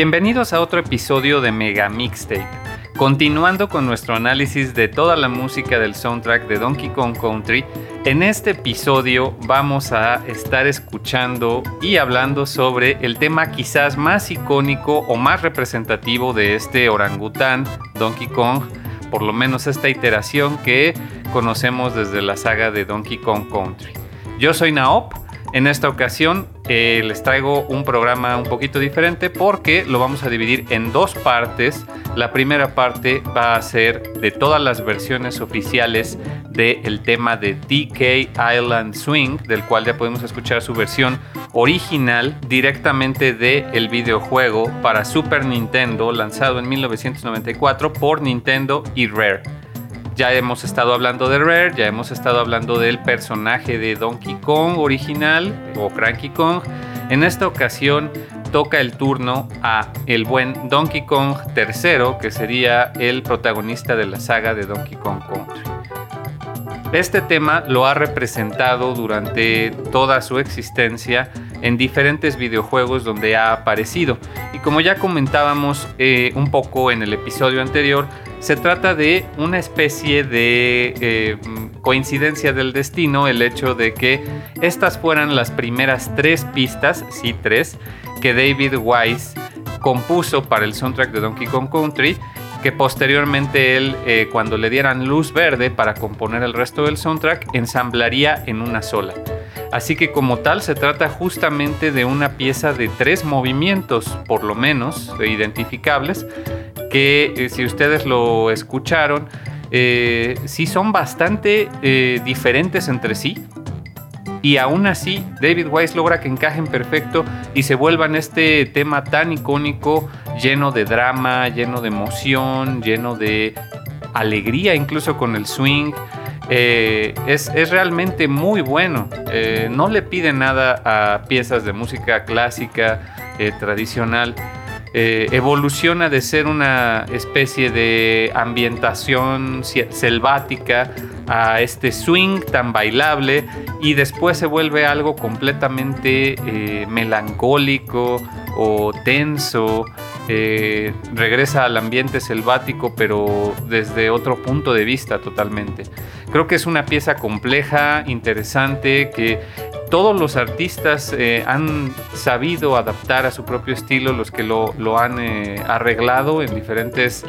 Bienvenidos a otro episodio de Mega Mixtape. Continuando con nuestro análisis de toda la música del soundtrack de Donkey Kong Country, en este episodio vamos a estar escuchando y hablando sobre el tema quizás más icónico o más representativo de este orangután, Donkey Kong, por lo menos esta iteración que conocemos desde la saga de Donkey Kong Country. Yo soy Naop en esta ocasión eh, les traigo un programa un poquito diferente porque lo vamos a dividir en dos partes. La primera parte va a ser de todas las versiones oficiales del tema de DK Island Swing, del cual ya podemos escuchar su versión original directamente del el videojuego para Super Nintendo lanzado en 1994 por Nintendo y Rare. Ya hemos estado hablando de Rare, ya hemos estado hablando del personaje de Donkey Kong original o Cranky Kong. En esta ocasión toca el turno a el buen Donkey Kong III, que sería el protagonista de la saga de Donkey Kong Country. Este tema lo ha representado durante toda su existencia en diferentes videojuegos donde ha aparecido. Y como ya comentábamos eh, un poco en el episodio anterior, se trata de una especie de eh, coincidencia del destino, el hecho de que estas fueran las primeras tres pistas, sí tres, que David Wise compuso para el soundtrack de Donkey Kong Country, que posteriormente él, eh, cuando le dieran luz verde para componer el resto del soundtrack, ensamblaría en una sola. Así que como tal se trata justamente de una pieza de tres movimientos, por lo menos, identificables, que eh, si ustedes lo escucharon, eh, sí son bastante diferentes entre sí, y aún así David Wise logra que encajen perfecto y se vuelvan este tema tan icónico, lleno de drama, lleno de emoción, lleno de alegría incluso con el swing. Eh, es, realmente muy bueno. Eh, no le pide nada a piezas de música clásica, eh, tradicional. Evoluciona de ser una especie de ambientación selvática a este swing tan bailable y después se vuelve algo completamente eh, melancólico o tenso. Eh, regresa al ambiente selvático pero desde otro punto de vista totalmente. Creo que es una pieza compleja, interesante, que todos los artistas eh, han sabido adaptar a su propio estilo, los que lo, han eh, arreglado en diferentes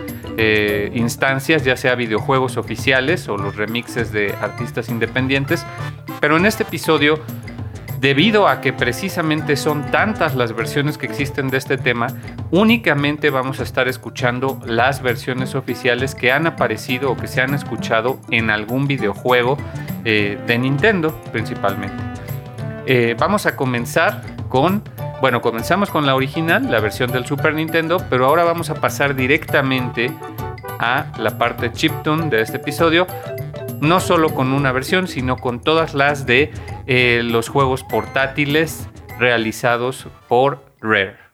instancias, ya sea videojuegos oficiales o los remixes de artistas independientes. Pero en este episodio, debido a que precisamente son tantas las versiones que existen de este tema, únicamente vamos a estar escuchando las versiones oficiales que han aparecido o que se han escuchado en algún videojuego de Nintendo principalmente. Eh, vamos a comenzar con, bueno, comenzamos con la original, la versión del Super Nintendo, pero ahora vamos a pasar directamente a la parte chiptune de este episodio, no solo con una versión, sino con todas las de eh, los juegos portátiles realizados por Rare.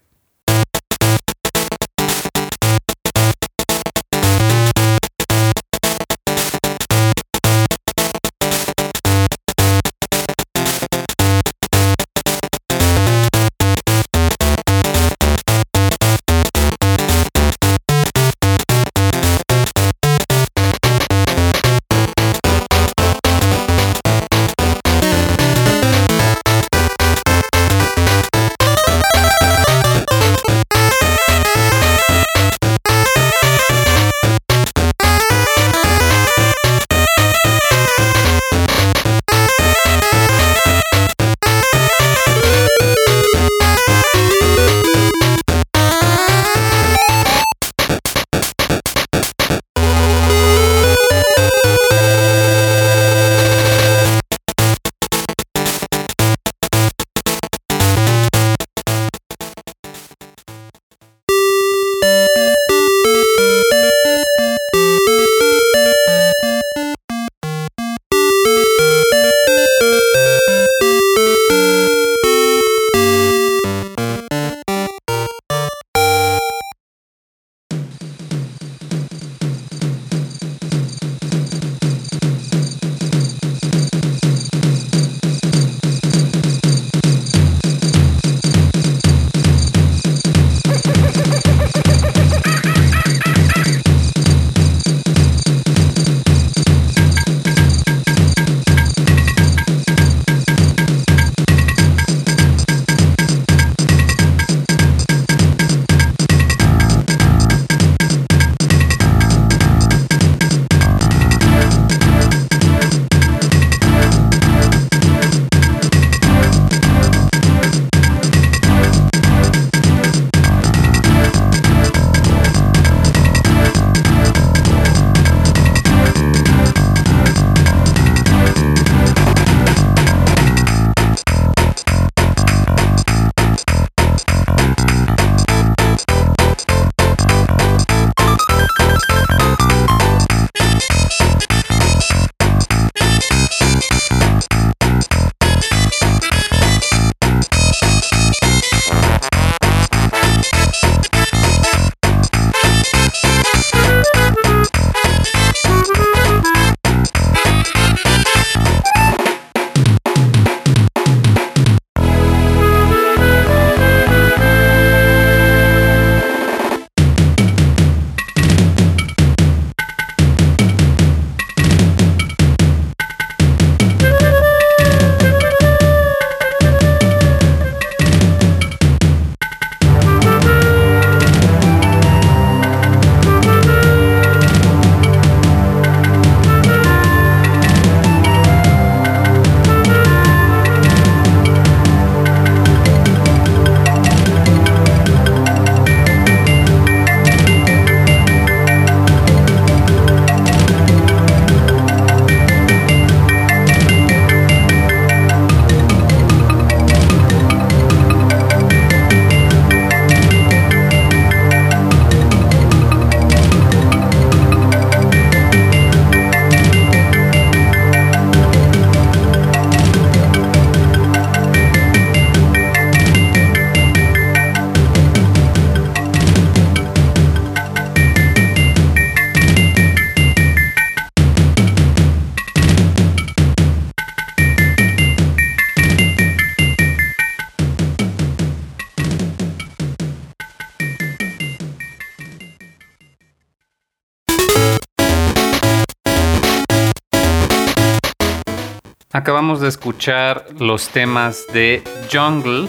Acabamos de escuchar los temas de Jungle,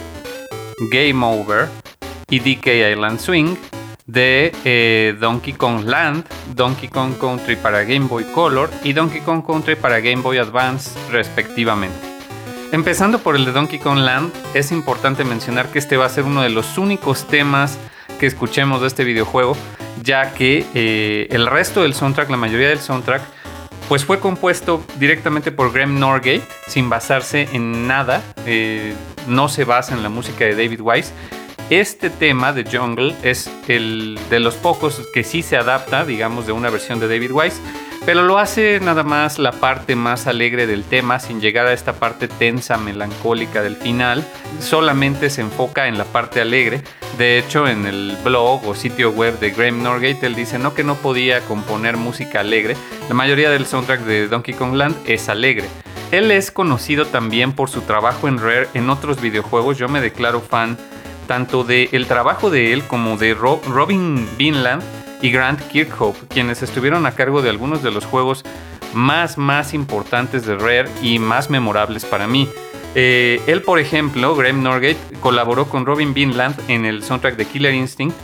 Game Over y DK Island Swing de eh, Donkey Kong Land, Donkey Kong Country para Game Boy Color y Donkey Kong Country para Game Boy Advance respectivamente. Empezando por el de Donkey Kong Land, es importante mencionar que este va a ser uno de los únicos temas que escuchemos de este videojuego, ya que eh, el resto del soundtrack, la mayoría del soundtrack, pues fue compuesto directamente por Graham Norgate, sin basarse en nada, eh, no se basa en la música de David Wise. Este tema de Jungle es el de los pocos que sí se adapta, digamos, de una versión de David Wise pero lo hace nada más la parte más alegre del tema sin llegar a esta parte tensa, melancólica del final. Solamente se enfoca en la parte alegre. De hecho, en el blog o sitio web de Graham Norgate, él dice no que no podía componer música alegre. La mayoría del soundtrack de Donkey Kong Land es alegre. Él es conocido también por su trabajo en Rare en otros videojuegos. Yo me declaro fan tanto del el trabajo de él como de Robin Vinland y Grant Kirkhope, quienes estuvieron a cargo de algunos de los juegos más más importantes de Rare y más memorables para mí. Eh, él, por ejemplo, Graham Norgate, colaboró con Robin Vinland en el soundtrack de Killer Instinct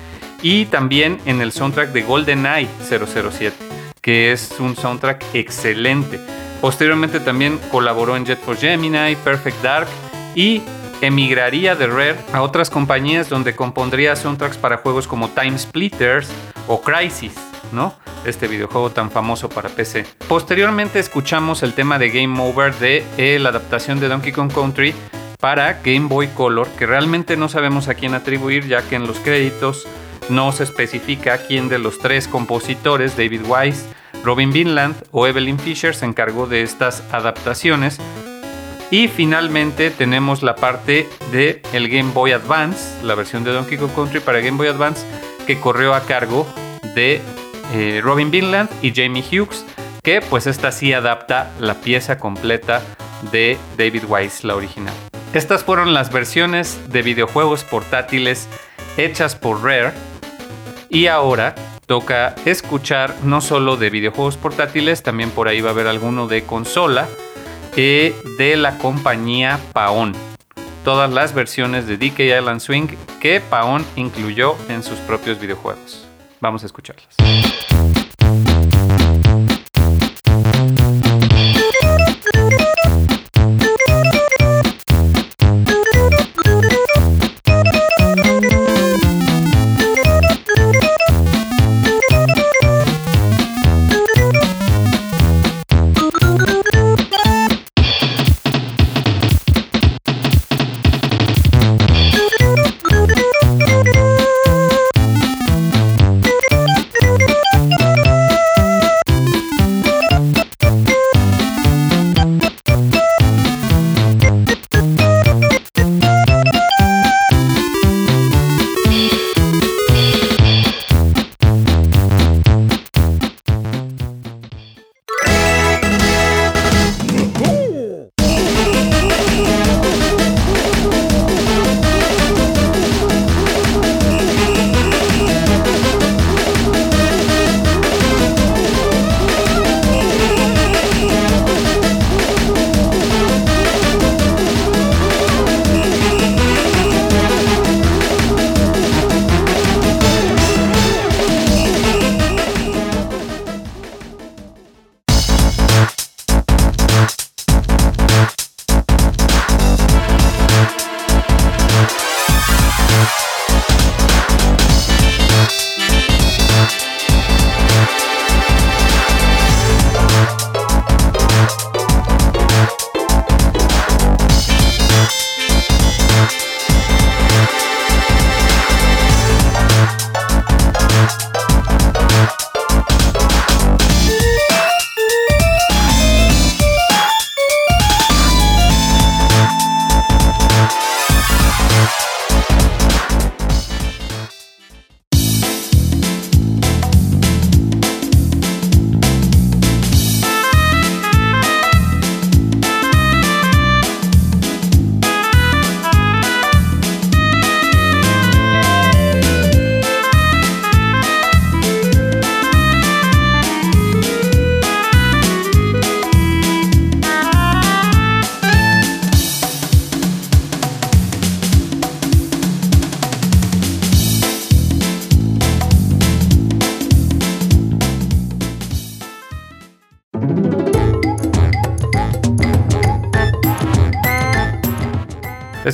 y también en el soundtrack de GoldenEye 007, que es un soundtrack excelente. Posteriormente también colaboró en Jet Force Gemini, Perfect Dark y emigraría de Rare a otras compañías donde compondría soundtracks para juegos como Time Splitters o Crisis, ¿no? Este videojuego tan famoso para PC. Posteriormente escuchamos el tema de Game Over de eh, la adaptación de Donkey Kong Country para Game Boy Color, que realmente no sabemos a quién atribuir ya que en los créditos no se especifica quién de los tres compositores, David Wise, Robin Vinland o Evelyn Fisher, se encargó de estas adaptaciones y finalmente tenemos la parte de el Game Boy Advance, la versión de Donkey Kong Country para Game Boy Advance, que corrió a cargo de eh, Robin Vinland y Jamie Hughes, que pues esta sí adapta la pieza completa de David Wise, la original. Estas fueron las versiones de videojuegos portátiles hechas por Rare y ahora toca escuchar no solo de videojuegos portátiles, también por ahí va a haber alguno de consola de la compañía Paon. Todas las versiones de DK Island Swing que Paon incluyó en sus propios videojuegos. Vamos a escucharlas.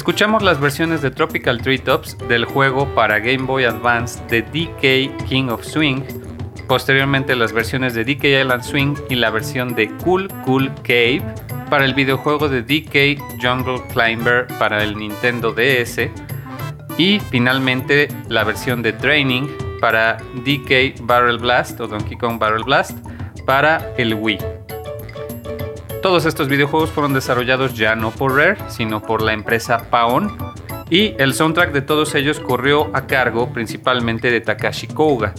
Escuchamos las versiones de Tropical Treetops del juego para Game Boy Advance de DK King of Swing, posteriormente las versiones de DK Island Swing y la versión de Cool Cool Cave para el videojuego de DK Jungle Climber para el Nintendo DS y finalmente la versión de Training para DK Barrel Blast o Donkey Kong Barrel Blast para el Wii. Todos estos videojuegos fueron desarrollados ya no por Rare, sino por la empresa Paon, y el soundtrack de todos ellos corrió a cargo principalmente de Takashi Kouga.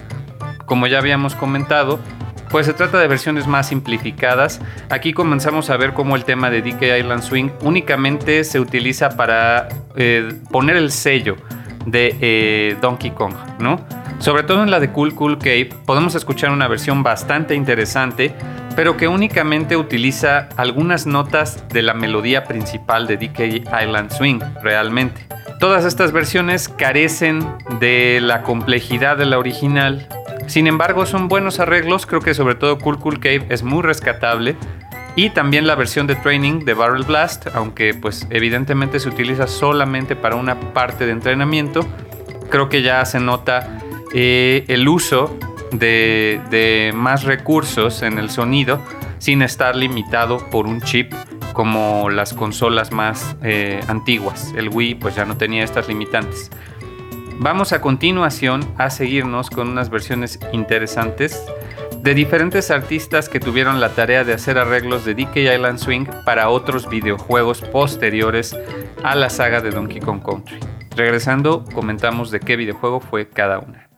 Como ya habíamos comentado, pues se trata de versiones más simplificadas. Aquí comenzamos a ver cómo el tema de DK Island Swing únicamente se utiliza para eh, poner el sello de eh, Donkey Kong, ¿no? Sobre todo en la de Cool Cool Cave podemos escuchar una versión bastante interesante, pero que únicamente utiliza algunas notas de la melodía principal de DK Island Swing, realmente. Todas estas versiones carecen de la complejidad de la original, sin embargo son buenos arreglos, creo que sobre todo Cool Cool Cave es muy rescatable, y también la versión de training de Barrel Blast, aunque pues evidentemente se utiliza solamente para una parte de entrenamiento, creo que ya se nota eh, el uso de, más recursos en el sonido sin estar limitado por un chip como las consolas más eh, antiguas. El Wii pues ya no tenía estas limitantes. Vamos a continuación a seguirnos con unas versiones interesantes de diferentes artistas que tuvieron la tarea de hacer arreglos de DK Island Swing para otros videojuegos posteriores a la saga de Donkey Kong Country. Regresando, comentamos de qué videojuego fue cada una.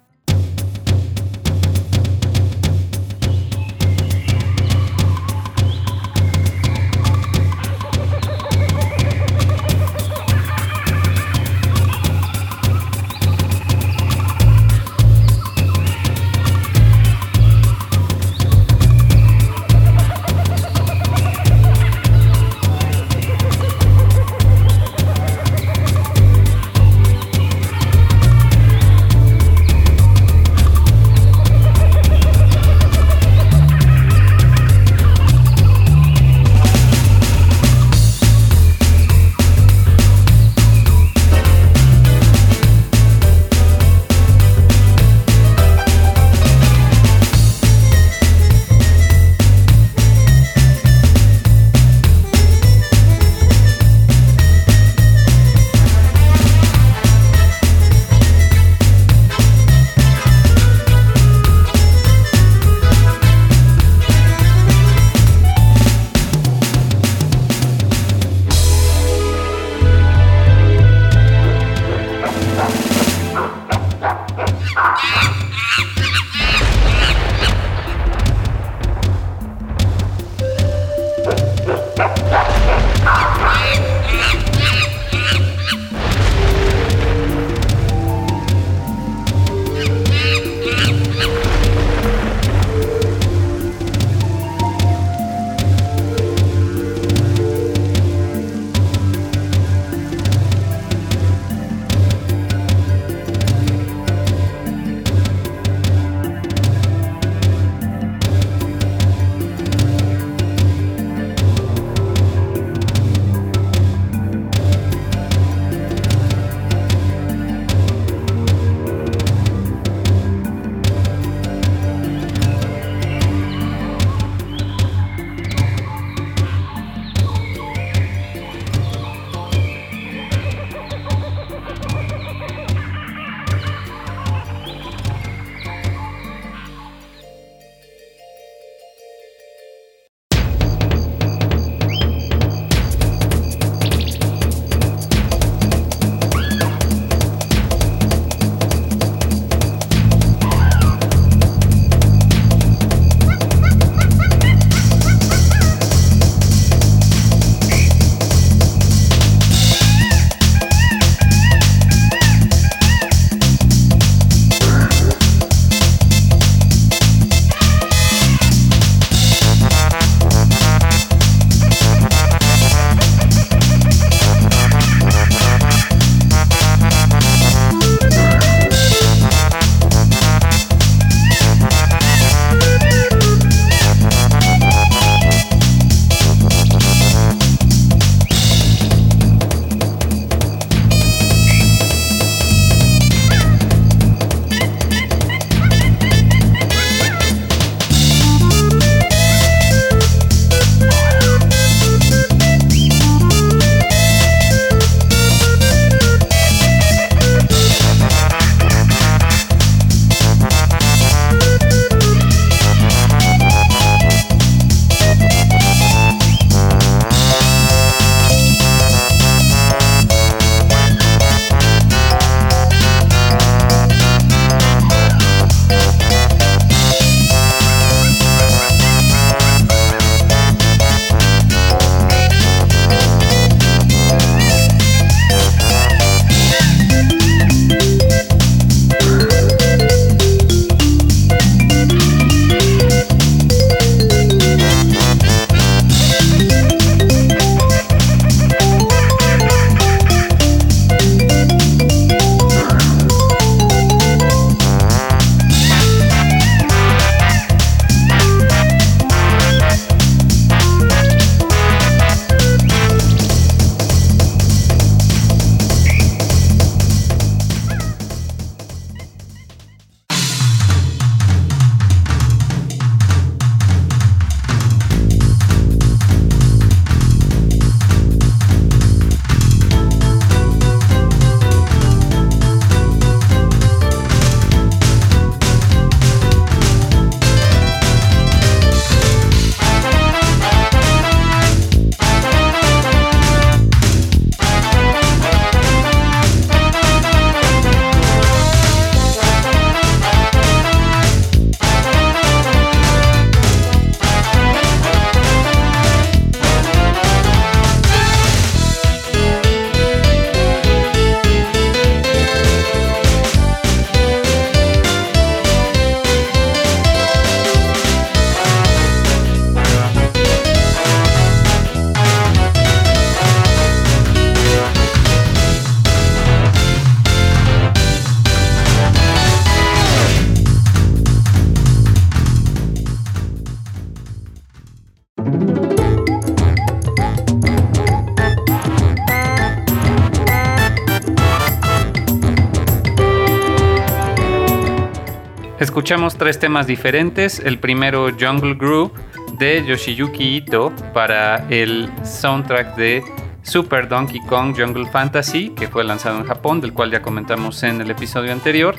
Escuchamos tres temas diferentes. El primero, Jungle Groove, de Yoshiyuki Ito, para el soundtrack de Super Donkey Kong Jungle Fantasy, que fue lanzado en Japón, del cual ya comentamos en el episodio anterior.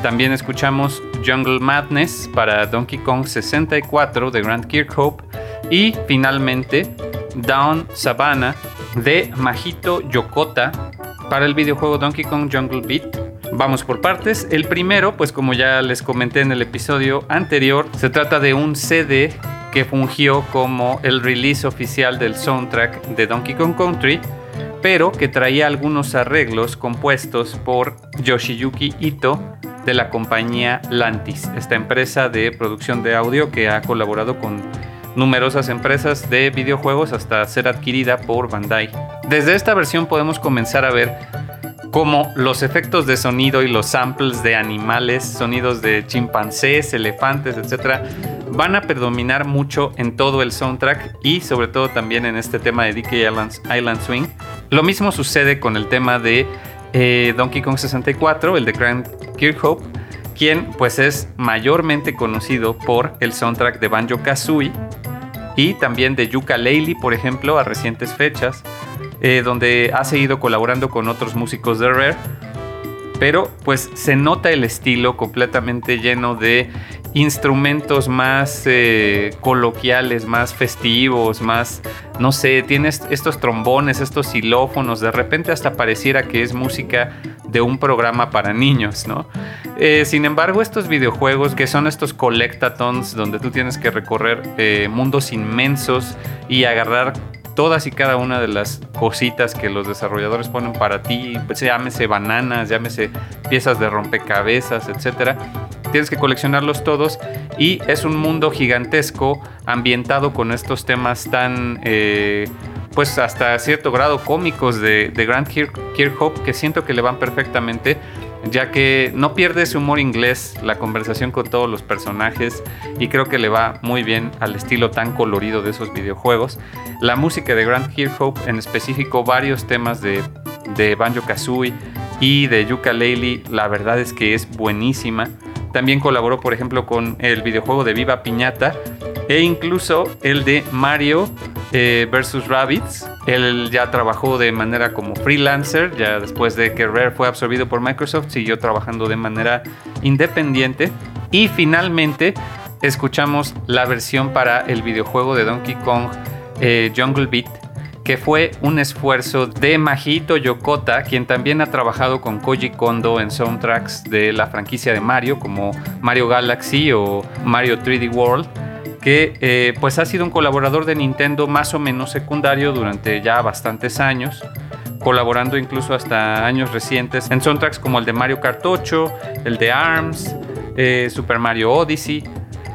También escuchamos Jungle Madness para Donkey Kong 64 de Grant Kirkhope. Y finalmente Down Savannah de Majito Yokota para el videojuego Donkey Kong Jungle Beat. Vamos por partes. El primero, pues como ya les comenté en el episodio anterior, se trata de un CD que fungió como el release oficial del soundtrack de Donkey Kong Country, pero que traía algunos arreglos compuestos por Yoshiyuki Ito de la compañía Lantis, esta empresa de producción de audio que ha colaborado con numerosas empresas de videojuegos hasta ser adquirida por Bandai. Desde esta versión podemos comenzar a ver cómo los efectos de sonido y los samples de animales, sonidos de chimpancés, elefantes, etc., van a predominar mucho en todo el soundtrack y sobre todo también en este tema de DK Island, Swing. Lo mismo sucede con el tema de eh, Donkey Kong 64, el de Grant Kirkhope, quien pues es mayormente conocido por el soundtrack de Banjo Kazooie y también de Yuka Laylee, por ejemplo, a recientes fechas, eh, donde ha seguido colaborando con otros músicos de Rare. Pero pues se nota el estilo completamente lleno de instrumentos más eh, coloquiales, más festivos, más, no sé, tienes estos trombones, estos xilófonos, de repente hasta pareciera que es música de un programa para niños, ¿no? Eh, sin embargo, estos videojuegos que son estos collectatons donde tú tienes que recorrer mundos inmensos y agarrar todas y cada una de las cositas que los desarrolladores ponen para ti, pues, llámese bananas, llámese piezas de rompecabezas, etcétera tienes que coleccionarlos todos y es un mundo gigantesco ambientado con estos temas tan, eh, pues hasta cierto grado cómicos de, de Grant Kirkhope que siento que le van perfectamente ya que no pierde ese humor inglés, la conversación con todos los personajes y creo que le va muy bien al estilo tan colorido de esos videojuegos. La música de Grant Kirkhope, en específico varios temas de, de Banjo Kazooie y de Yuka Laylee, la verdad es que es buenísima. También colaboró, por ejemplo, con el videojuego de Viva Piñata e incluso el de Mario eh, vs. Rabbits. Él ya trabajó de manera como freelancer, ya después de que Rare fue absorbido por Microsoft, siguió trabajando de manera independiente. Y finalmente escuchamos la versión para el videojuego de Donkey Kong eh, Jungle Beat que fue un esfuerzo de Majito Yokota, quien también ha trabajado con Koji Kondo en soundtracks de la franquicia de Mario, como Mario Galaxy o Mario 3D World, que eh, pues ha sido un colaborador de Nintendo más o menos secundario durante ya bastantes años colaborando incluso hasta años recientes en soundtracks como el de Mario Kart 8, el de ARMS, eh, Super Mario Odyssey,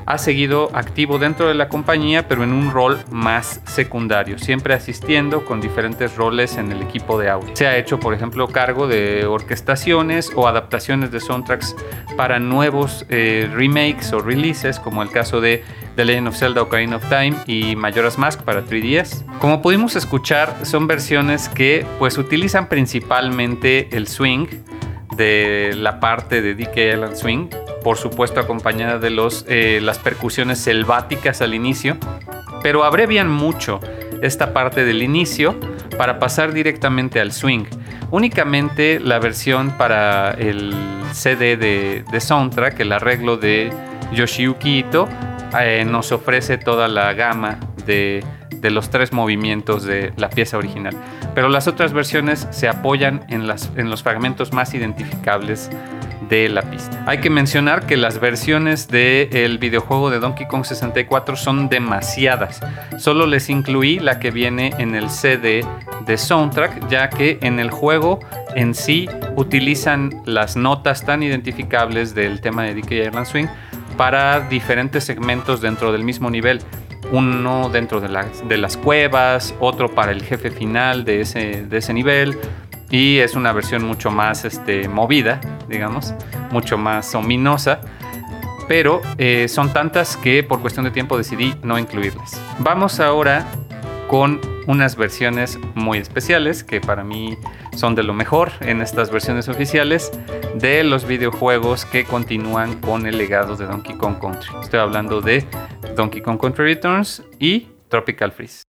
ha seguido activo dentro de la compañía, pero en un rol más secundario, siempre asistiendo con diferentes roles en el equipo de audio. Se ha hecho, por ejemplo, cargo de orquestaciones o adaptaciones de soundtracks para nuevos eh, remakes o releases, como el caso de The Legend of Zelda Ocarina of Time y Majora's Mask para 3DS. Como pudimos escuchar, son versiones que pues utilizan principalmente el swing de la parte de DK Island Swing, por supuesto acompañada de los, eh, las percusiones selváticas al inicio, pero abrevian mucho esta parte del inicio para pasar directamente al swing. Únicamente la versión para el CD de, de soundtrack, el arreglo de Yoshiyuki Ito, eh, nos ofrece toda la gama de, de los tres movimientos de la pieza original. Pero las otras versiones se apoyan en, los fragmentos más identificables de la pista. Hay que mencionar que las versiones del videojuego de Donkey Kong 64 son demasiadas. Solo les incluí la que viene en el CD de soundtrack, ya que en el juego en sí utilizan las notas tan identificables del tema de DK Island Swing para diferentes segmentos dentro del mismo nivel uno dentro de, las cuevas, otro para el jefe final de ese, de ese nivel. Y es una versión mucho más este, movida, digamos, mucho más ominosa. Pero eh, son tantas que por cuestión de tiempo decidí no incluirlas. Vamos ahora con unas versiones muy especiales que para mí son de lo mejor en estas versiones oficiales de los videojuegos que continúan con el legado de Donkey Kong Country. Estoy hablando de Donkey Kong Country Returns y Tropical Freeze.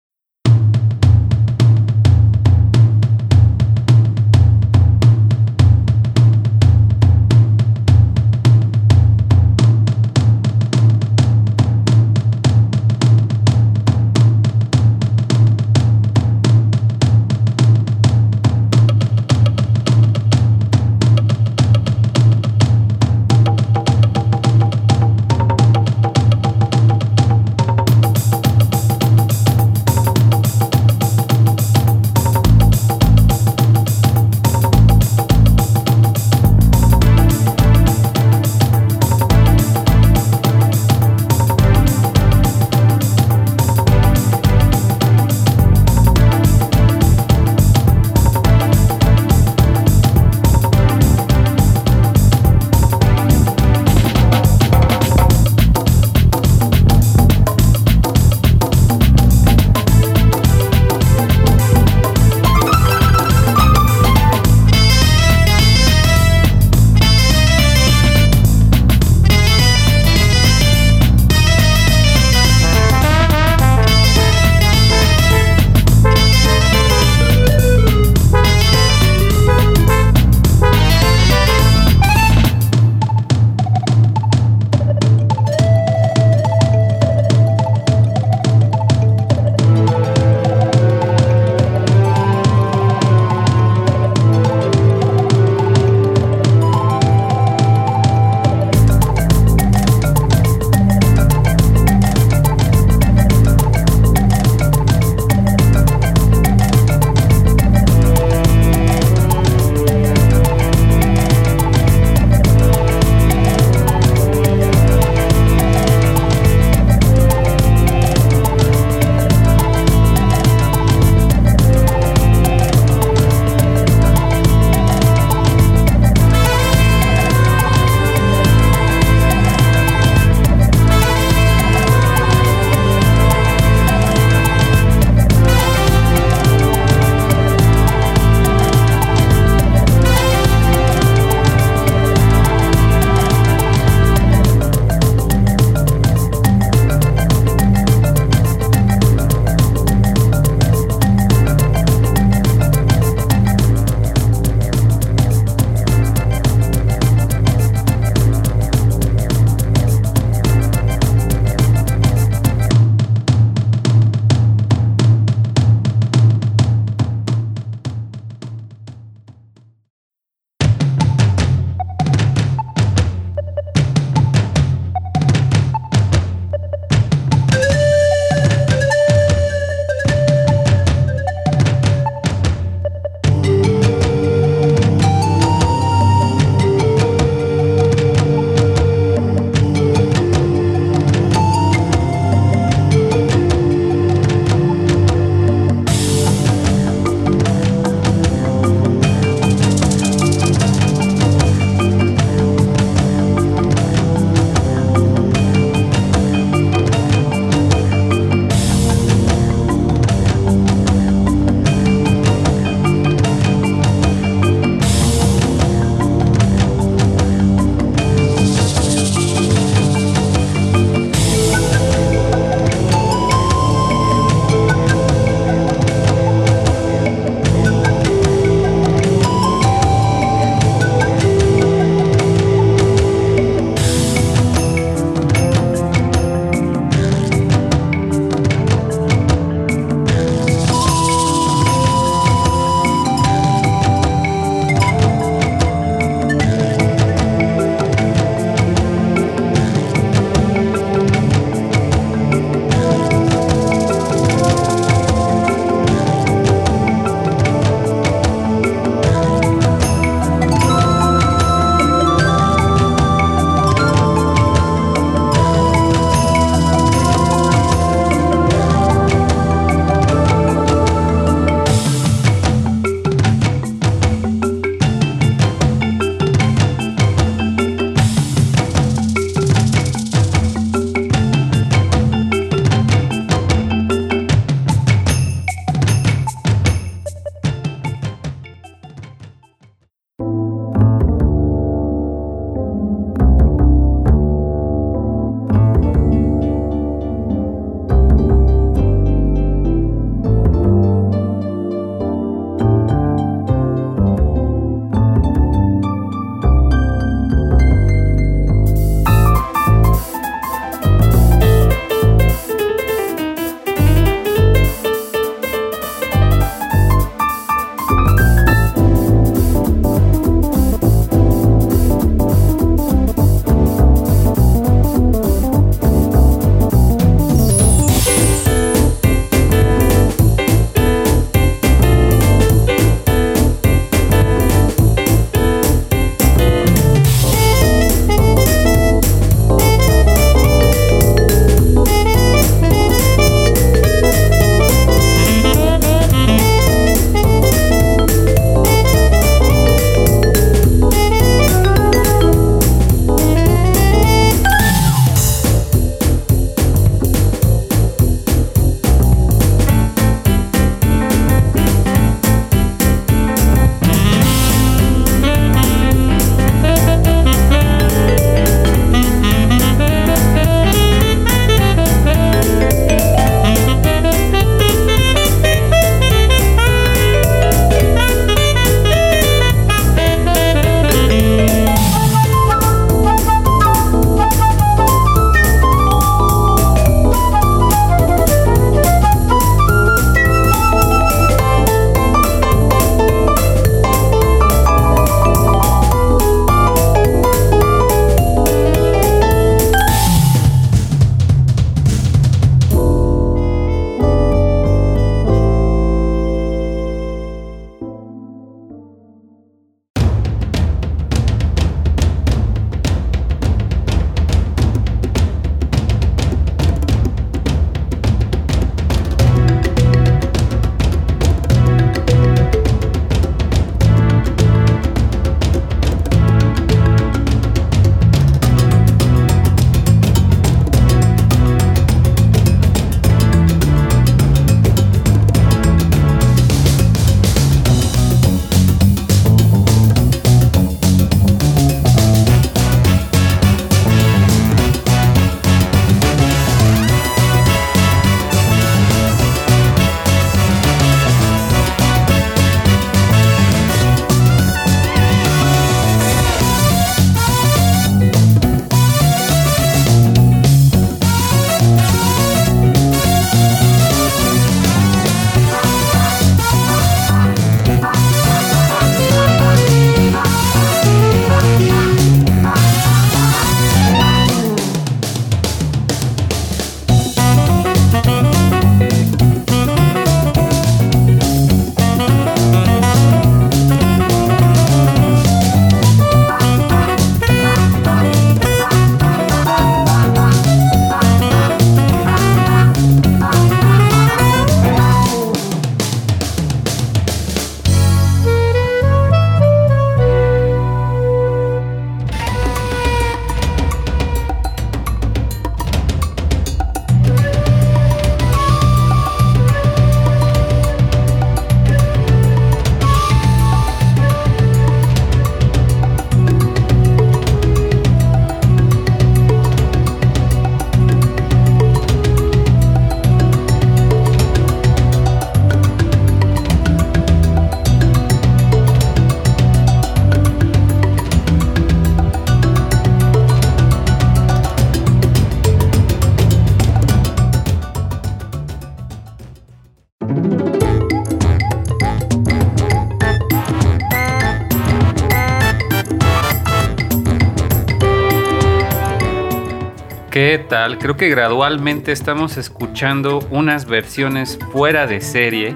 Creo que gradualmente estamos escuchando unas versiones fuera de serie.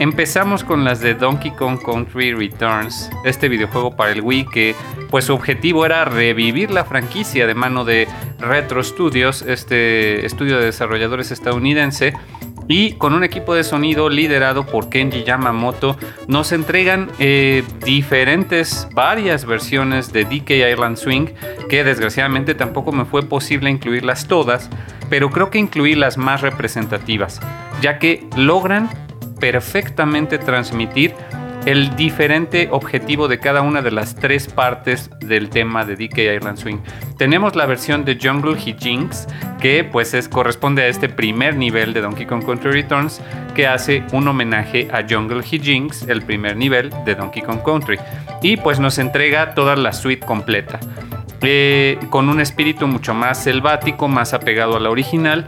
Empezamos con las de Donkey Kong Country Returns, este videojuego para el Wii que pues su objetivo era revivir la franquicia de mano de Retro Studios, este estudio de desarrolladores estadounidense, y con un equipo de sonido liderado por Kenji Yamamoto nos entregan eh, diferentes, varias versiones de DK Island Swing que desgraciadamente tampoco me fue posible incluirlas todas, pero creo que incluí las más representativas, ya que logran perfectamente transmitir el diferente objetivo de cada una de las tres partes del tema de DK Island Swing. Tenemos la versión de Jungle Hijinks, que pues es, corresponde a este primer nivel de Donkey Kong Country Returns, que hace un homenaje a Jungle Hijinks, el primer nivel de Donkey Kong Country. Y pues nos entrega toda la suite completa. Eh, con un espíritu mucho más selvático, más apegado a la original.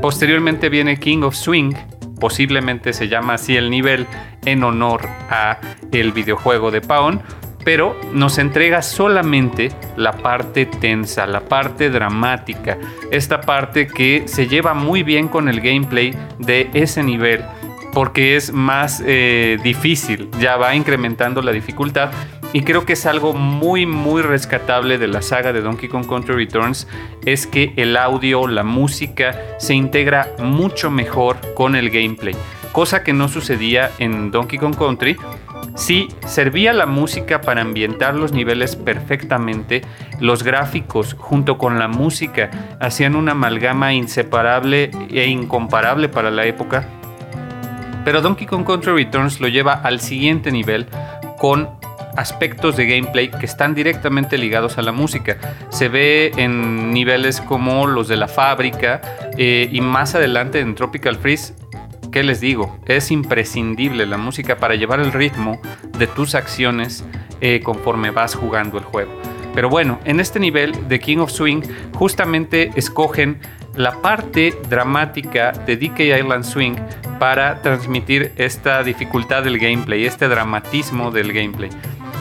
Posteriormente viene King of Swing, posiblemente se llama así el nivel en honor a el videojuego de Paon, pero nos entrega solamente la parte tensa, la parte dramática, esta parte que se lleva muy bien con el gameplay de ese nivel porque es más eh, difícil, ya va incrementando la dificultad y creo que es algo muy muy rescatable de la saga de Donkey Kong Country Returns es que el audio, la música se integra mucho mejor con el gameplay, cosa que no sucedía en Donkey Kong Country. Sí, servía la música para ambientar los niveles perfectamente, los gráficos junto con la música hacían una amalgama inseparable e incomparable para la época. Pero Donkey Kong Country Returns lo lleva al siguiente nivel con aspectos de gameplay que están directamente ligados a la música. Se ve en niveles como los de la fábrica eh, y más adelante en Tropical Freeze. ¿Qué les digo? Es imprescindible la música para llevar el ritmo de tus acciones eh, conforme vas jugando el juego. Pero bueno, en este nivel de King of Swing justamente escogen la parte dramática de DK Island Swing para transmitir esta dificultad del gameplay, este dramatismo del gameplay.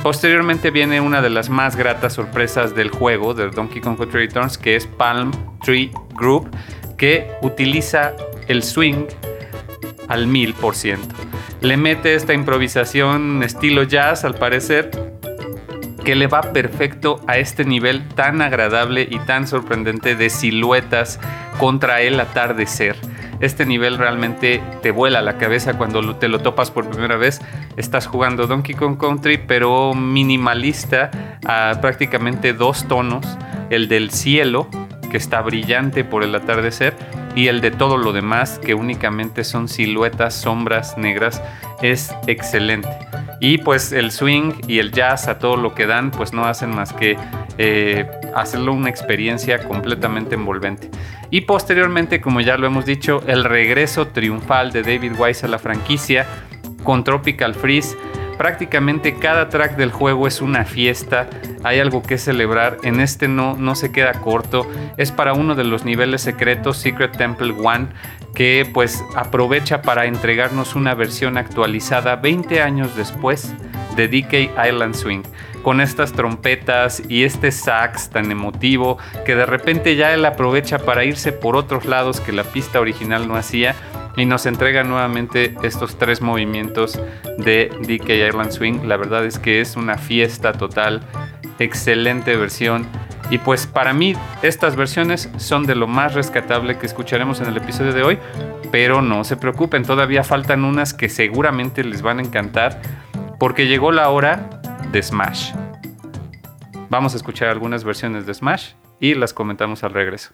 Posteriormente viene una de las más gratas sorpresas del juego de Donkey Kong Country Returns, que es Palm Tree Group, que utiliza el swing al mil por ciento. Le mete esta improvisación estilo jazz, al parecer, que le va perfecto a este nivel tan agradable y tan sorprendente de siluetas contra el atardecer. Este nivel realmente te vuela la cabeza cuando te lo topas por primera vez. Estás jugando Donkey Kong Country, pero minimalista a prácticamente dos tonos. El del cielo, que está brillante por el atardecer, y el de todo lo demás, que únicamente son siluetas, sombras negras, es excelente. Y pues el swing y el jazz a todo lo que dan, pues no hacen más que eh, hacerlo una experiencia completamente envolvente. Y posteriormente, como ya lo hemos dicho, el regreso triunfal de David Wise a la franquicia con Tropical Freeze. Prácticamente cada track del juego es una fiesta, hay algo que celebrar, en este no, no se queda corto, es para uno de los niveles secretos Secret Temple One que pues aprovecha para entregarnos una versión actualizada 20 años después de DK Island Swing, con estas trompetas y este sax tan emotivo que de repente ya él aprovecha para irse por otros lados que la pista original no hacía y nos entrega nuevamente estos tres movimientos de DK Island Swing. La verdad es que es una fiesta total, excelente versión y pues para mí estas versiones son de lo más rescatable que escucharemos en el episodio de hoy, pero no se preocupen, todavía faltan unas que seguramente les van a encantar porque llegó la hora de Smash. Vamos a escuchar algunas versiones de Smash y las comentamos al regreso.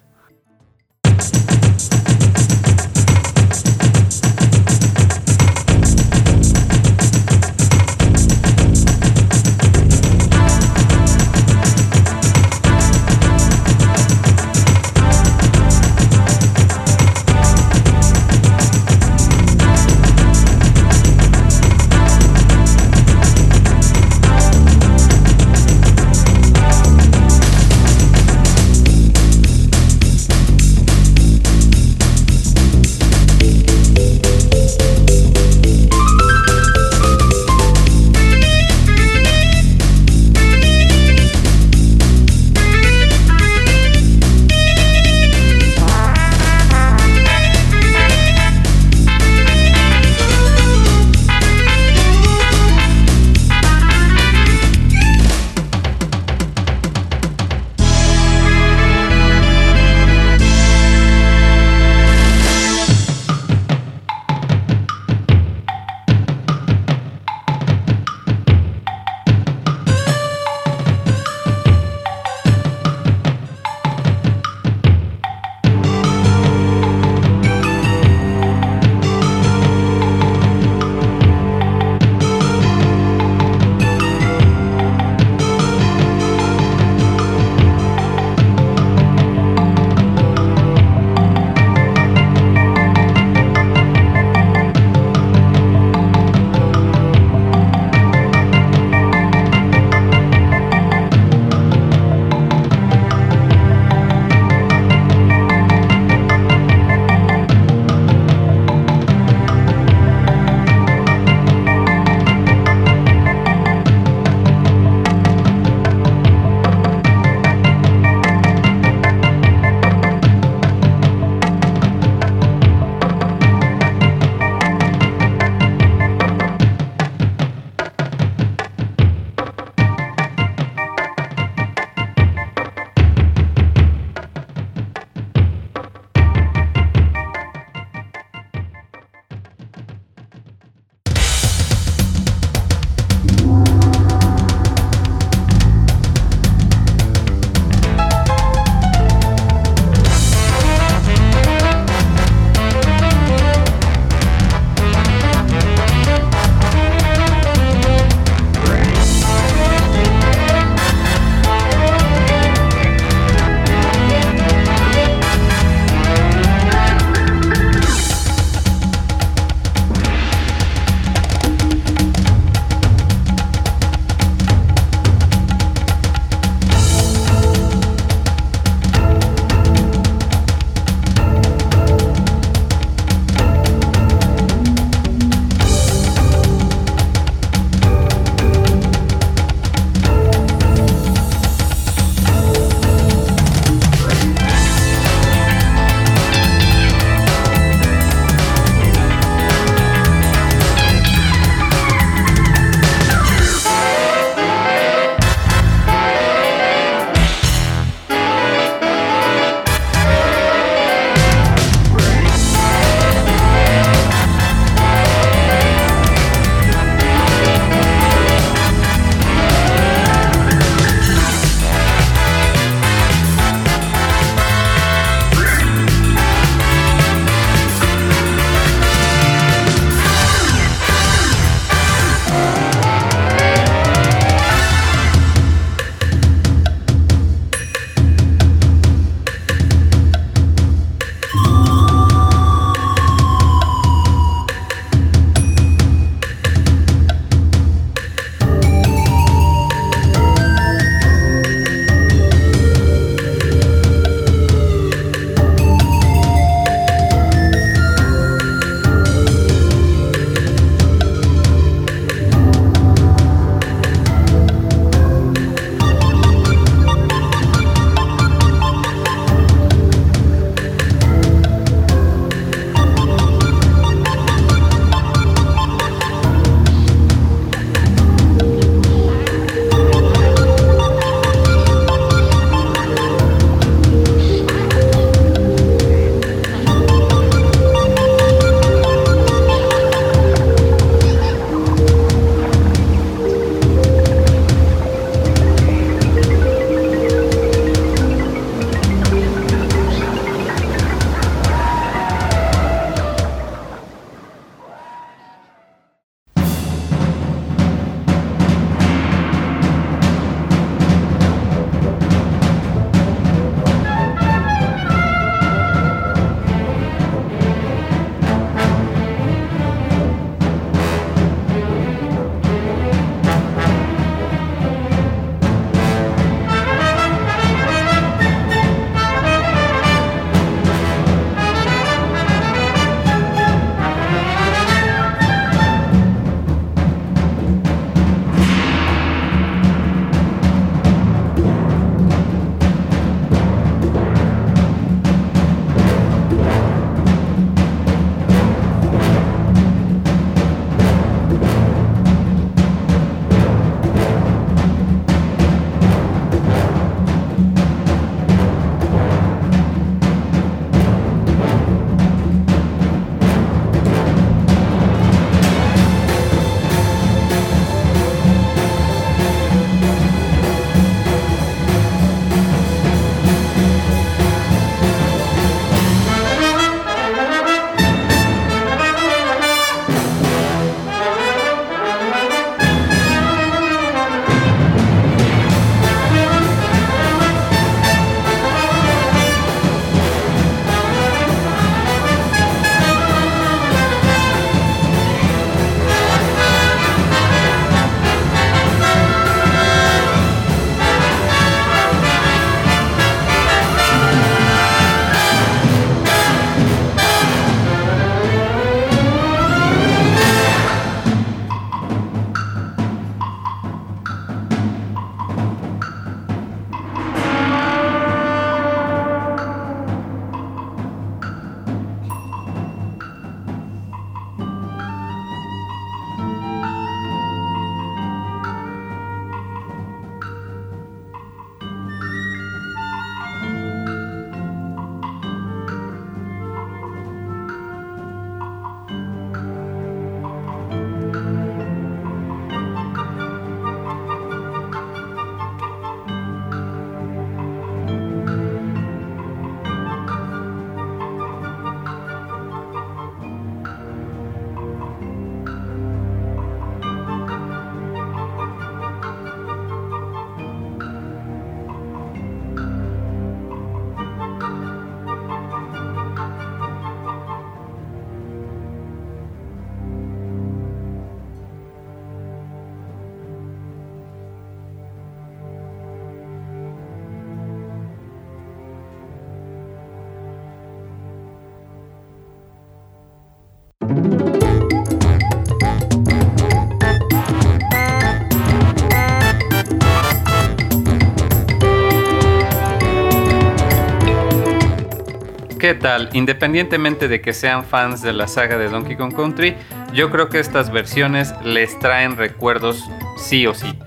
¿Qué tal? Independientemente de que sean fans de la saga de Donkey Kong Country, yo creo que estas versiones les traen recuerdos sí o sí.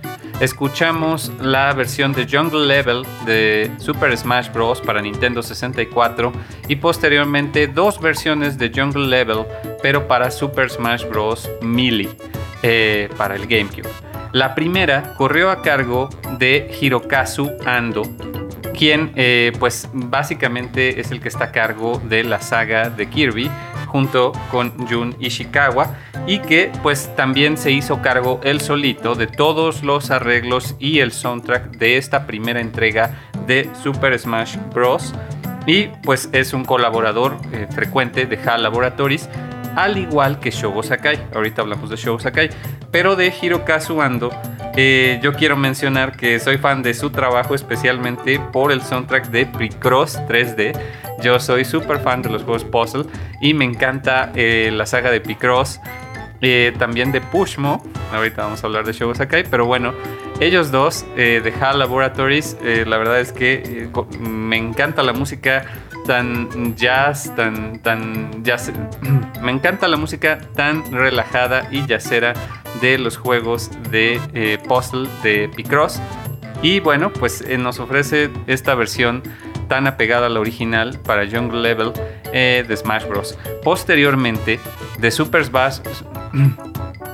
Escuchamos la versión de Jungle Level de Super Smash Bros. para Nintendo 64 y posteriormente dos versiones de Jungle Level pero para Super Smash Bros. Melee eh, para el GameCube. La primera corrió a cargo de Hirokazu Ando, quien eh, pues básicamente es el que está a cargo de la saga de Kirby junto con Jun Ishikawa y que pues también se hizo cargo él solito de todos los arreglos y el soundtrack de esta primera entrega de Super Smash Bros. Y pues es un colaborador eh, frecuente de HAL Laboratories al igual que Shogo Sakai. Ahorita hablamos de Shogo Sakai, pero de Hirokazu Ando eh, yo quiero mencionar que soy fan de su trabajo especialmente por el soundtrack de Precross 3D. Yo soy súper fan de los juegos puzzle y me encanta eh, la saga de Picross. Eh, también de Pushmo, ahorita vamos a hablar de Shogo Sakai, pero bueno, ellos dos de HAL Laboratories, la verdad es que me encanta la música tan jazz, tan, tan jazz. Me encanta la música tan relajada y jazzera de los juegos de eh, puzzle de Picross. Y bueno, pues eh, nos ofrece esta versión tan apegada a la original para Jungle Level eh, de Smash Bros. Posteriormente, de Super Smash.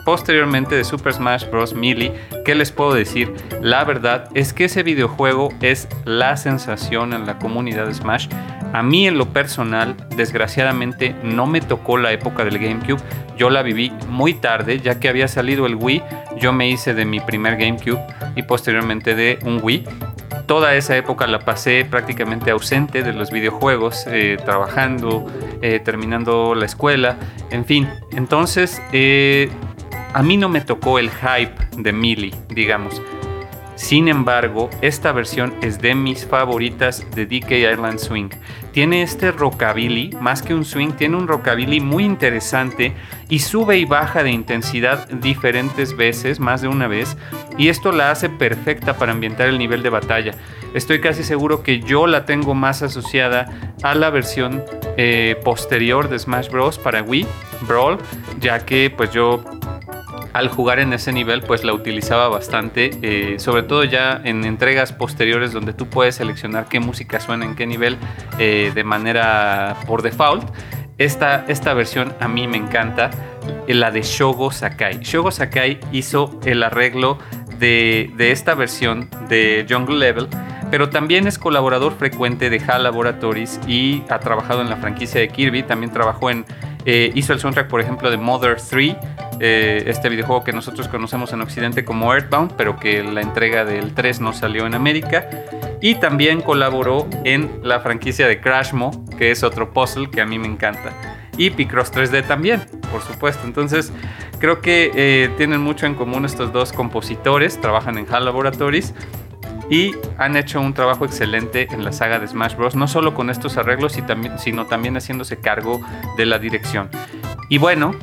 Posteriormente de Super Smash Bros. Melee, ¿qué les puedo decir? La verdad es que ese videojuego es la sensación en la comunidad de Smash. A mí en lo personal, desgraciadamente, no me tocó la época del GameCube. Yo la viví muy tarde, ya que había salido el Wii. Yo me hice de mi primer GameCube y posteriormente de un Wii. Toda esa época la pasé prácticamente ausente de los videojuegos, eh, trabajando, eh, terminando la escuela, en fin. Entonces, eh, a mí no me tocó el hype de Melee, digamos. Sin embargo, esta versión es de mis favoritas de DK Island Swing. Tiene este rockabilly, más que un swing, tiene un rockabilly muy interesante y sube y baja de intensidad diferentes veces, más de una vez, y esto la hace perfecta para ambientar el nivel de batalla. Estoy casi seguro que yo la tengo más asociada a la versión eh, posterior de Smash Bros. para Wii, Brawl, ya que pues yo al jugar en ese nivel pues la utilizaba bastante, eh, sobre todo ya en entregas posteriores donde tú puedes seleccionar qué música suena en qué nivel eh, de manera por default. Esta, esta versión a mí me encanta, eh, la de Shogo Sakai. Shogo Sakai hizo el arreglo de, de esta versión de Jungle Level pero también es colaborador frecuente de HAL Laboratories y ha trabajado en la franquicia de Kirby, también trabajó en, hizo el soundtrack por ejemplo de Mother 3 eh, este videojuego que nosotros conocemos en Occidente como Earthbound, pero que la entrega del 3 no salió en América. Y también colaboró en la franquicia de Crashmo, que es otro puzzle que a mí me encanta. Y Picross 3D también, por supuesto. Entonces, creo que eh, tienen mucho en común estos dos compositores, trabajan en HAL Laboratories y han hecho un trabajo excelente en la saga de Smash Bros. No solo con estos arreglos, sino también haciéndose cargo de la dirección. Y bueno,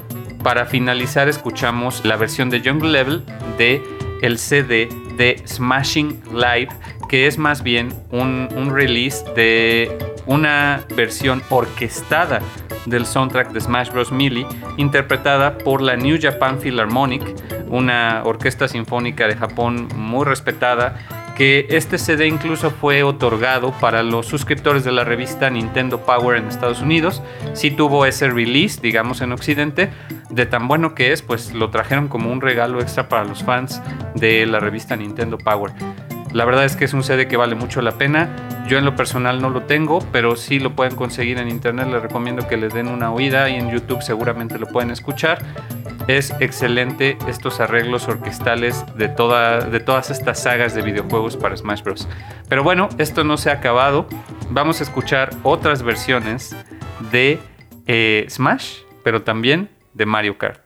para finalizar escuchamos la versión de Jungle Level de el CD de Smashing Live, que es más bien un, release de una versión orquestada del soundtrack de Smash Bros. Melee, interpretada por la New Japan Philharmonic, una orquesta sinfónica de Japón muy respetada que este CD incluso fue otorgado para los suscriptores de la revista Nintendo Power en Estados Unidos. Sí tuvo ese release, digamos en Occidente, de tan bueno que es, pues lo trajeron como un regalo extra para los fans de la revista Nintendo Power. La verdad es que es un CD que vale mucho la pena. Yo en lo personal no lo tengo, pero si lo pueden conseguir en internet. Les recomiendo que le den una oída y en YouTube seguramente lo pueden escuchar. Es excelente estos arreglos orquestales de, de todas estas sagas de videojuegos para Smash Bros. Pero bueno, esto no se ha acabado. Vamos a escuchar otras versiones de eh, Smash, pero también de Mario Kart.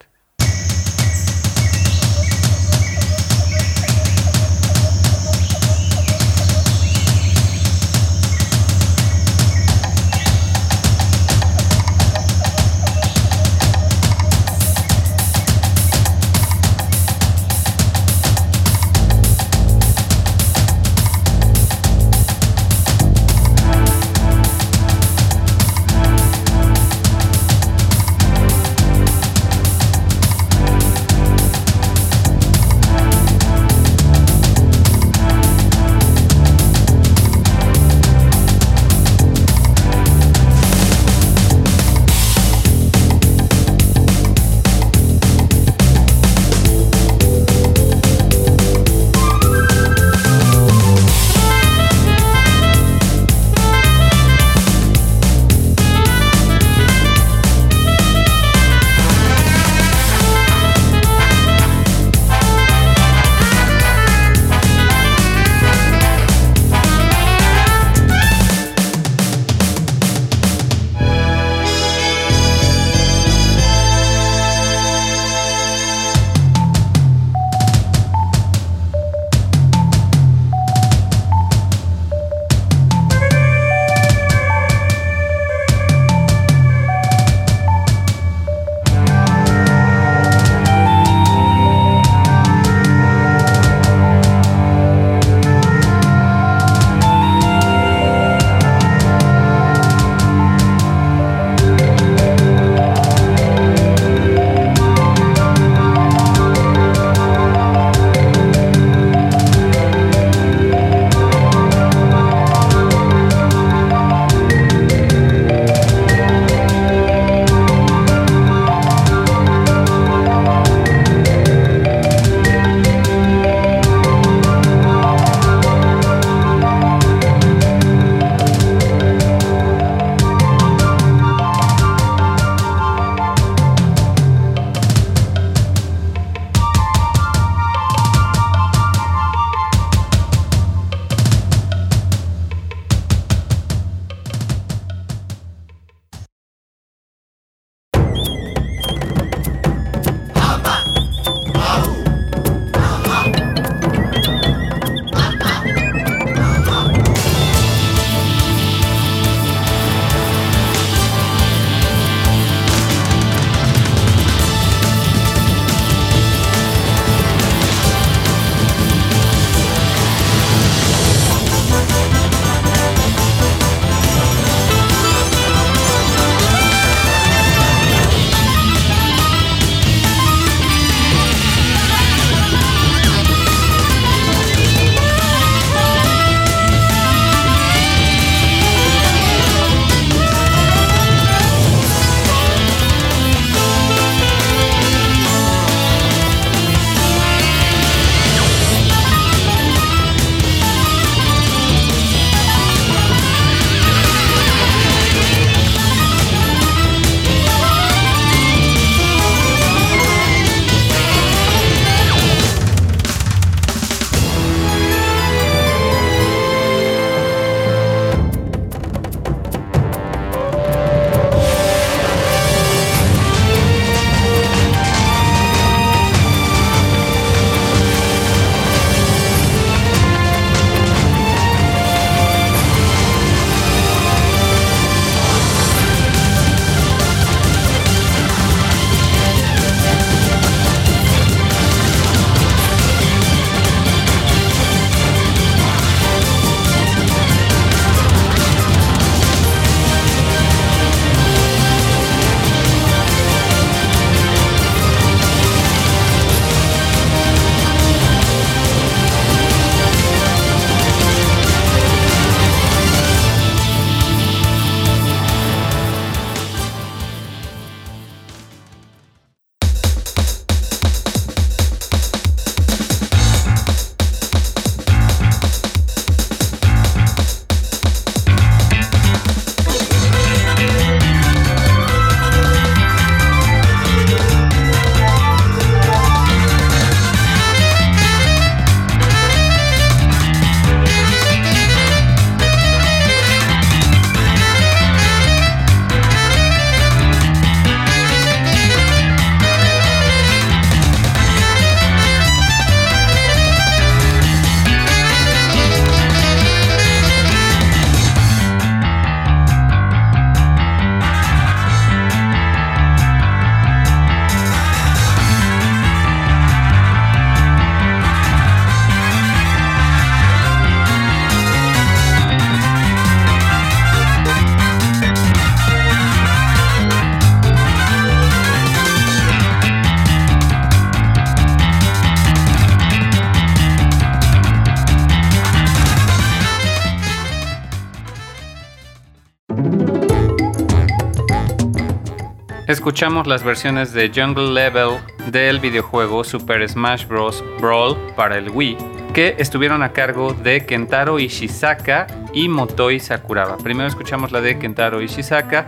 Escuchamos las versiones de Jungle Level del videojuego Super Smash Bros. Brawl para el Wii, que estuvieron a cargo de Kentaro Ishizaka y Motoi Sakuraba. Primero escuchamos la de Kentaro Ishizaka,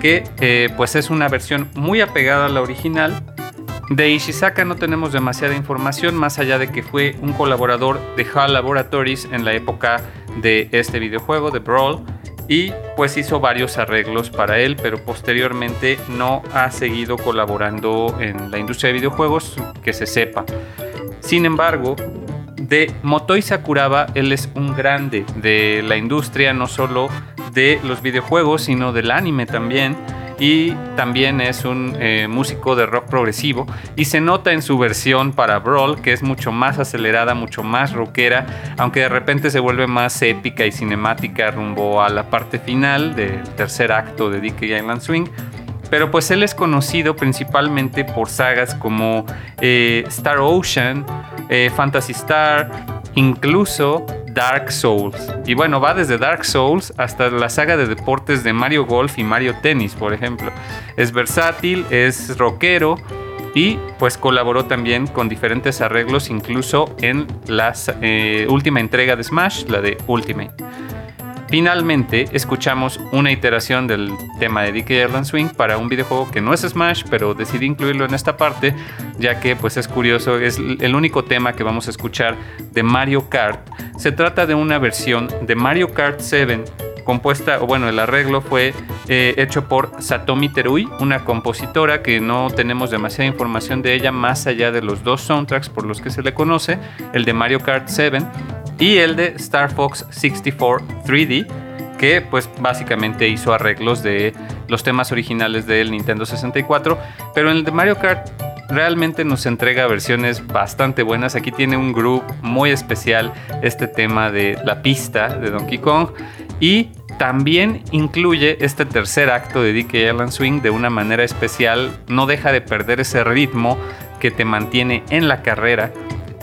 que eh, pues es una versión muy apegada a la original. De Ishizaka no tenemos demasiada información, más allá de que fue un colaborador de HAL Laboratories en la época de este videojuego, de Brawl y pues hizo varios arreglos para él, pero posteriormente no ha seguido colaborando en la industria de videojuegos que se sepa. Sin embargo, de Motoi Sakuraba, él es un grande de la industria, no solo de los videojuegos, sino del anime también y también es un eh, músico de rock progresivo y se nota en su versión para Brawl que es mucho más acelerada, mucho más rockera, aunque de repente se vuelve más épica y cinemática rumbo a la parte final del tercer acto de Dick Island Swing. Pero pues él es conocido principalmente por sagas como eh, Star Ocean, eh, Fantasy Star, incluso Dark Souls. Y bueno, va desde Dark Souls hasta la saga de deportes de Mario Golf y Mario Tennis, por ejemplo. Es versátil, es rockero y pues colaboró también con diferentes arreglos, incluso en la eh, última entrega de Smash, la de Ultimate. Finalmente, escuchamos una iteración del tema de Dick Island Swing para un videojuego que no es Smash, pero decidí incluirlo en esta parte, ya que pues es curioso, es el único tema que vamos a escuchar de Mario Kart. Se trata de una versión de Mario Kart 7 compuesta, o bueno, el arreglo fue eh, hecho por Satomi Terui, una compositora que no tenemos demasiada información de ella más allá de los dos soundtracks por los que se le conoce, el de Mario Kart 7 y el de Star Fox 64 3D, que pues básicamente hizo arreglos de los temas originales del Nintendo 64, pero en el de Mario Kart realmente nos entrega versiones bastante buenas. Aquí tiene un groove muy especial este tema de la pista de Donkey Kong y también incluye este tercer acto de DK Island Swing de una manera especial, no deja de perder ese ritmo que te mantiene en la carrera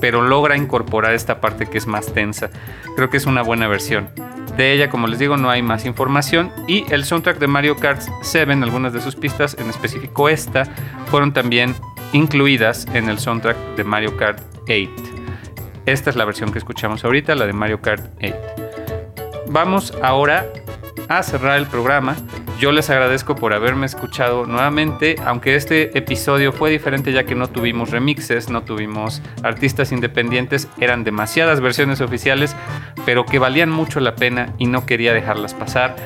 pero logra incorporar esta parte que es más tensa. Creo que es una buena versión. De ella, como les digo, no hay más información. Y el soundtrack de Mario Kart 7, algunas de sus pistas, en específico esta, fueron también incluidas en el soundtrack de Mario Kart 8. Esta es la versión que escuchamos ahorita, la de Mario Kart 8. Vamos ahora a cerrar el programa yo les agradezco por haberme escuchado nuevamente, aunque este episodio fue diferente ya que no tuvimos remixes, no tuvimos artistas independientes, eran demasiadas versiones oficiales, pero que valían mucho la pena y no quería dejarlas pasar.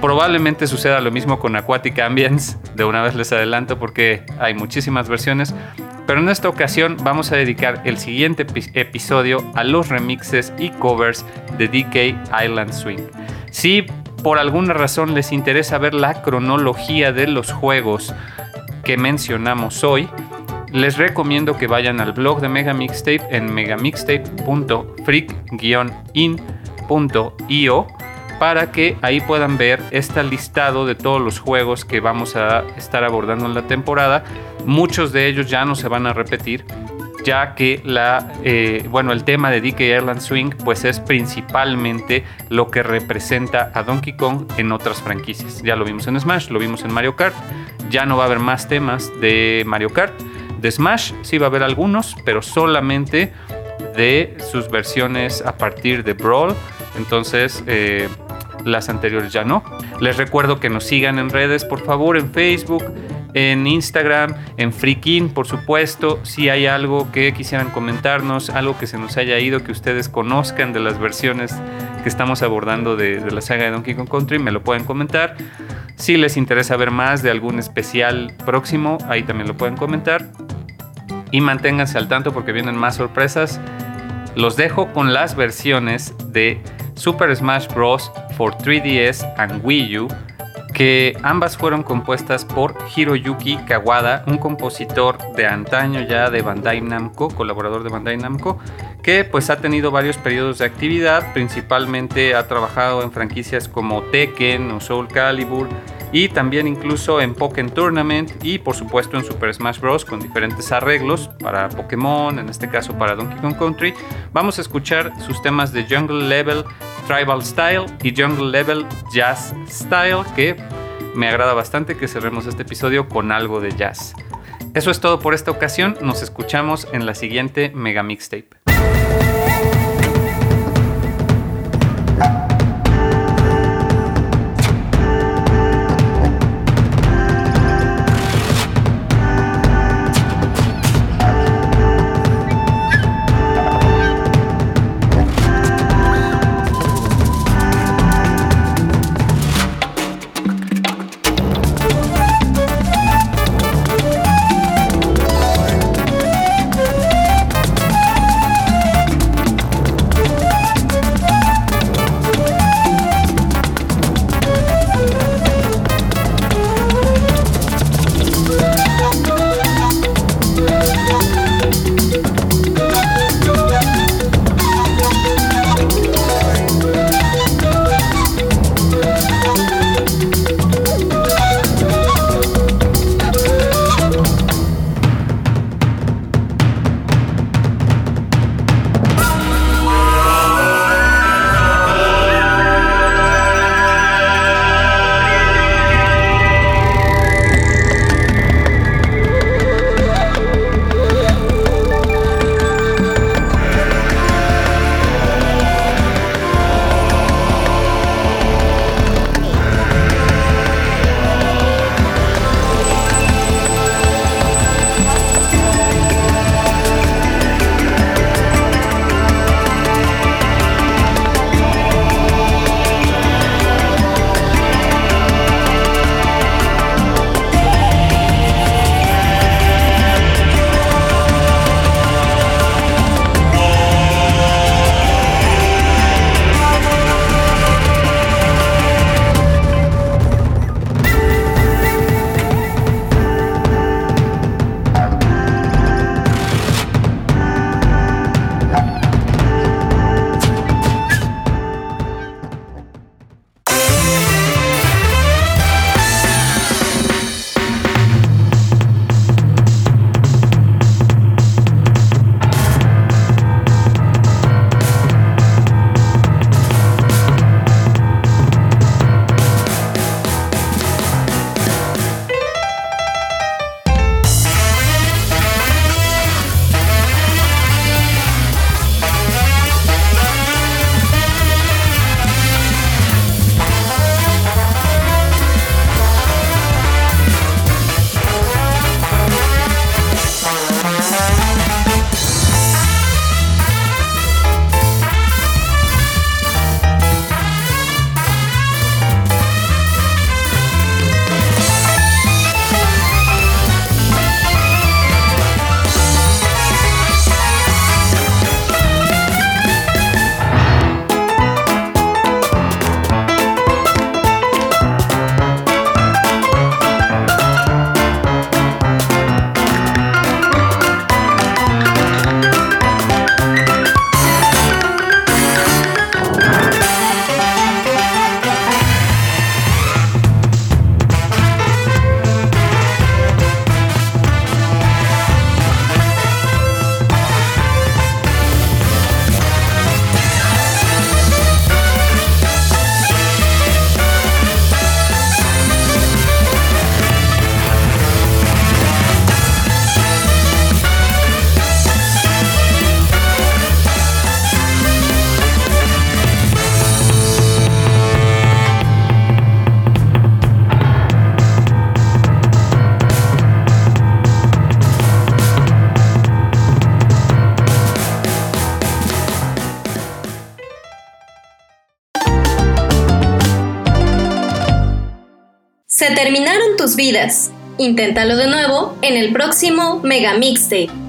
Probablemente suceda lo mismo con Aquatic Ambience, de una vez les adelanto porque hay muchísimas versiones, pero en esta ocasión vamos a dedicar el siguiente episodio a los remixes y covers de DK Island Swing. Sí, por alguna razón les interesa ver la cronología de los juegos que mencionamos hoy, les recomiendo que vayan al blog de Mega Mixtape en megamixtape.freak-in.io para que ahí puedan ver este listado de todos los juegos que vamos a estar abordando en la temporada. Muchos de ellos ya no se van a repetir, ya que la, eh, bueno, el tema de DK Airland Swing pues es principalmente lo que representa a Donkey Kong en otras franquicias. Ya lo vimos en Smash, lo vimos en Mario Kart, ya no va a haber más temas de Mario Kart. De Smash sí va a haber algunos, pero solamente de sus versiones a partir de Brawl. Entonces, eh, las anteriores ya no. Les recuerdo que nos sigan en redes, por favor, en Facebook, en Instagram, en Freakin, por supuesto. Si hay algo que quisieran comentarnos, algo que se nos haya ido, que ustedes conozcan de las versiones que estamos abordando de, la saga de Donkey Kong Country, me lo pueden comentar. Si les interesa ver más de algún especial próximo, ahí también lo pueden comentar. Y manténganse al tanto porque vienen más sorpresas. Los dejo con las versiones de Super Smash Bros. for 3DS and Wii U que ambas fueron compuestas por Hiroyuki Kawada, un compositor de antaño ya de Bandai Namco, colaborador de Bandai Namco, que pues ha tenido varios periodos de actividad, principalmente ha trabajado en franquicias como Tekken o Soul Calibur y también incluso en Pokémon Tournament y por supuesto en Super Smash Bros. con diferentes arreglos para Pokémon, en este caso para Donkey Kong Country. Vamos a escuchar sus temas de Jungle Level Tribal Style y Jungle Level Jazz Style que me agrada bastante que cerremos este episodio con algo de jazz. Eso es todo por esta ocasión, nos escuchamos en la siguiente Mega Mixtape. Inténtalo de nuevo en el próximo Mega Mixtape.